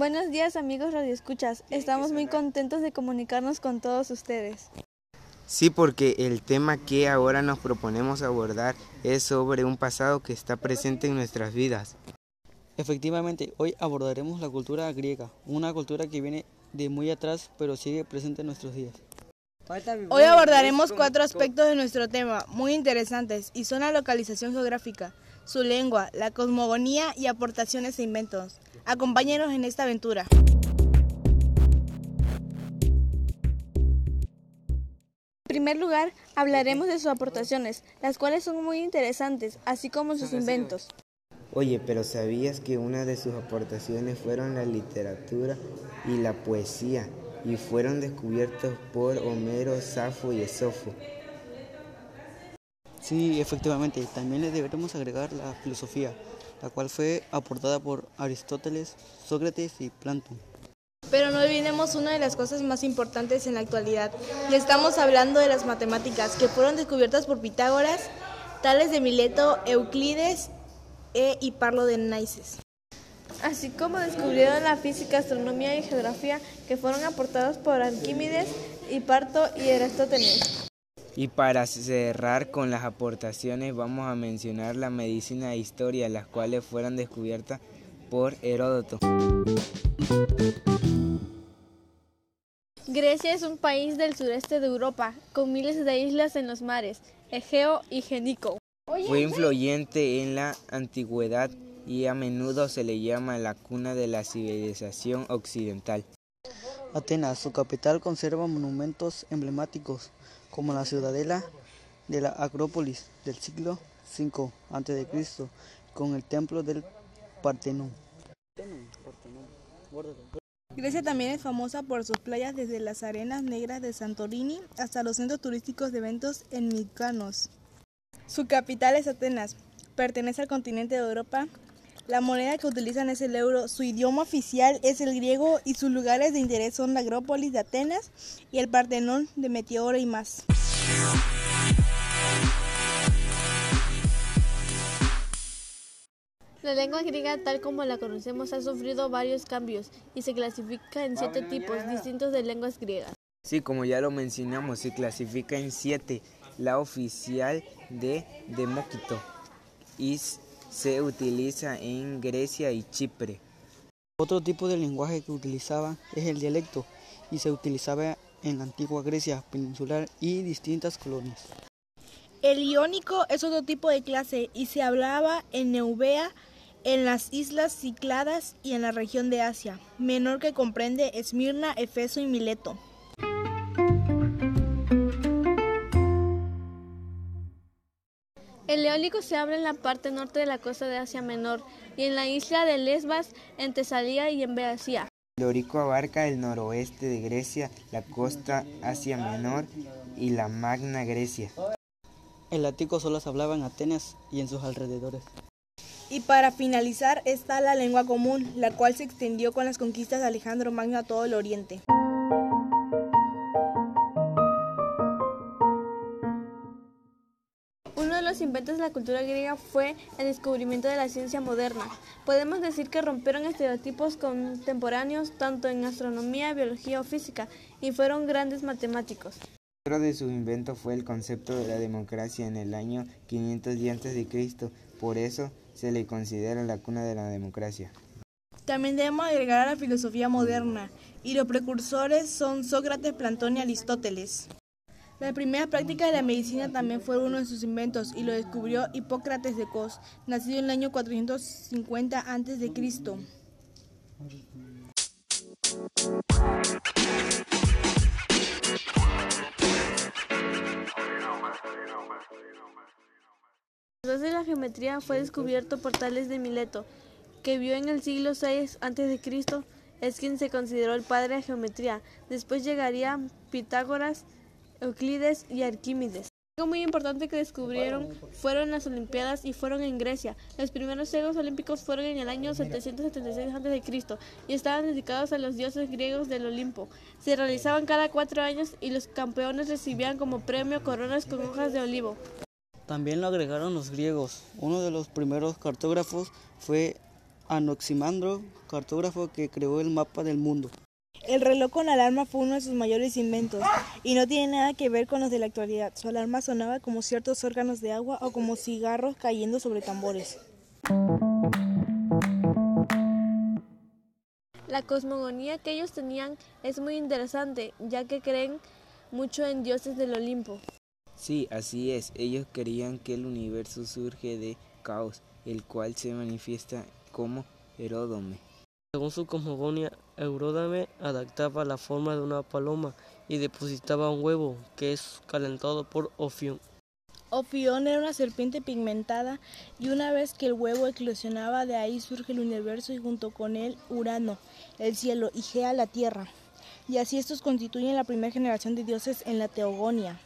Buenos días amigos radioescuchas, estamos muy contentos de comunicarnos con todos ustedes. Sí, porque el tema que ahora nos proponemos abordar es sobre un pasado que está presente en nuestras vidas. Efectivamente, hoy abordaremos la cultura griega, una cultura que viene de muy atrás pero sigue presente en nuestros días. Hoy abordaremos cuatro aspectos de nuestro tema, muy interesantes, y son la localización geográfica, su lengua, la cosmogonía y aportaciones e inventos. Acompáñenos en esta aventura. En primer lugar, hablaremos de sus aportaciones, las cuales son muy interesantes, así como sus inventos. Oye, pero ¿sabías que una de sus aportaciones fueron la literatura y la poesía y fueron descubiertos por Homero, Safo y Esofo? Sí, efectivamente, también le deberemos agregar la filosofía, la cual fue aportada por Aristóteles, Sócrates y Platón. Pero no olvidemos una de las cosas más importantes en la actualidad. Le estamos hablando de las matemáticas, que fueron descubiertas por Pitágoras, Tales de Mileto, Euclides e Hiparlo de Naices. Así como descubrieron la física, astronomía y geografía, que fueron aportados por Arquímedes, Hiparto y Aristóteles. Y para cerrar con las aportaciones vamos a mencionar la medicina e historia, las cuales fueron descubiertas por Heródoto. Grecia es un país del sureste de Europa, con miles de islas en los mares, Egeo y Génico. Fue influyente en la antigüedad y a menudo se le llama la cuna de la civilización occidental. Atenas, su capital, conserva monumentos emblemáticos como la ciudadela de la Acrópolis del siglo V a.C. con el templo del Partenón. Grecia también es famosa por sus playas desde las arenas negras de Santorini hasta los centros turísticos de eventos en Mykonos. Su capital es Atenas, pertenece al continente de Europa. La moneda que utilizan es el euro, su idioma oficial es el griego y sus lugares de interés son la Acrópolis de Atenas y el Partenón de Meteoro y más. La lengua griega tal como la conocemos ha sufrido varios cambios y se clasifica en siete tipos distintos de lenguas griegas. Sí, como ya lo mencionamos, se clasifica en siete. La oficial de Demócrito y se utiliza en Grecia y Chipre. Otro tipo de lenguaje que utilizaba es el dialecto y se utilizaba en la antigua Grecia peninsular y distintas colonias. El iónico es otro tipo de clase y se hablaba en Eubea, en las islas Cícladas y en la región de Asia, menor que comprende Esmirna, Efeso y Mileto. Eólico se habla en la parte norte de la costa de Asia Menor y en la isla de Lesbas, en Tesalía y en Beacia. El dórico abarca el noroeste de Grecia, la costa Asia Menor y la Magna Grecia. El lático solo se hablaba en Atenas y en sus alrededores. Y para finalizar está la lengua común, la cual se extendió con las conquistas de Alejandro Magno a todo el oriente. Inventos de la cultura griega fue el descubrimiento de la ciencia moderna. Podemos decir que rompieron estereotipos contemporáneos tanto en astronomía, biología o física y fueron grandes matemáticos. Otro de sus inventos fue el concepto de la democracia en el año 510 a.C. Por eso se le considera la cuna de la democracia. También debemos agregar a la filosofía moderna, y los precursores son Sócrates, Platón y Aristóteles. La primera práctica de la medicina también fue uno de sus inventos y lo descubrió Hipócrates de Cos, nacido en el año 450 a.C. De la geometría fue descubierto por Tales de Mileto, que vio en el siglo VI a.C. es quien se consideró el padre de geometría. Después llegarían Pitágoras, Euclides y Arquímedes. Algo muy importante que descubrieron fueron las Olimpiadas y fueron en Grecia. Los primeros Juegos Olímpicos fueron en el año 776 a.C. y estaban dedicados a los dioses griegos del Olimpo. Se realizaban cada cuatro años y los campeones recibían como premio coronas con hojas de olivo. También lo agregaron los griegos. Uno de los primeros cartógrafos fue Anoximandro, cartógrafo que creó el mapa del mundo. El reloj con alarma fue uno de sus mayores inventos y no tiene nada que ver con los de la actualidad. Su alarma sonaba como ciertos órganos de agua o como cigarros cayendo sobre tambores. La cosmogonía que ellos tenían es muy interesante, ya que creen mucho en dioses del Olimpo. Sí, así es. Ellos creían que el universo surge de caos, el cual se manifiesta como Heródome. Según su cosmogonía, Eurodame adaptaba la forma de una paloma y depositaba un huevo que es calentado por Ofión. Ofión era una serpiente pigmentada y una vez que el huevo eclosionaba de ahí surge el universo y junto con él Urano, el cielo y Gea la tierra. Y así estos constituyen la primera generación de dioses en la teogonía.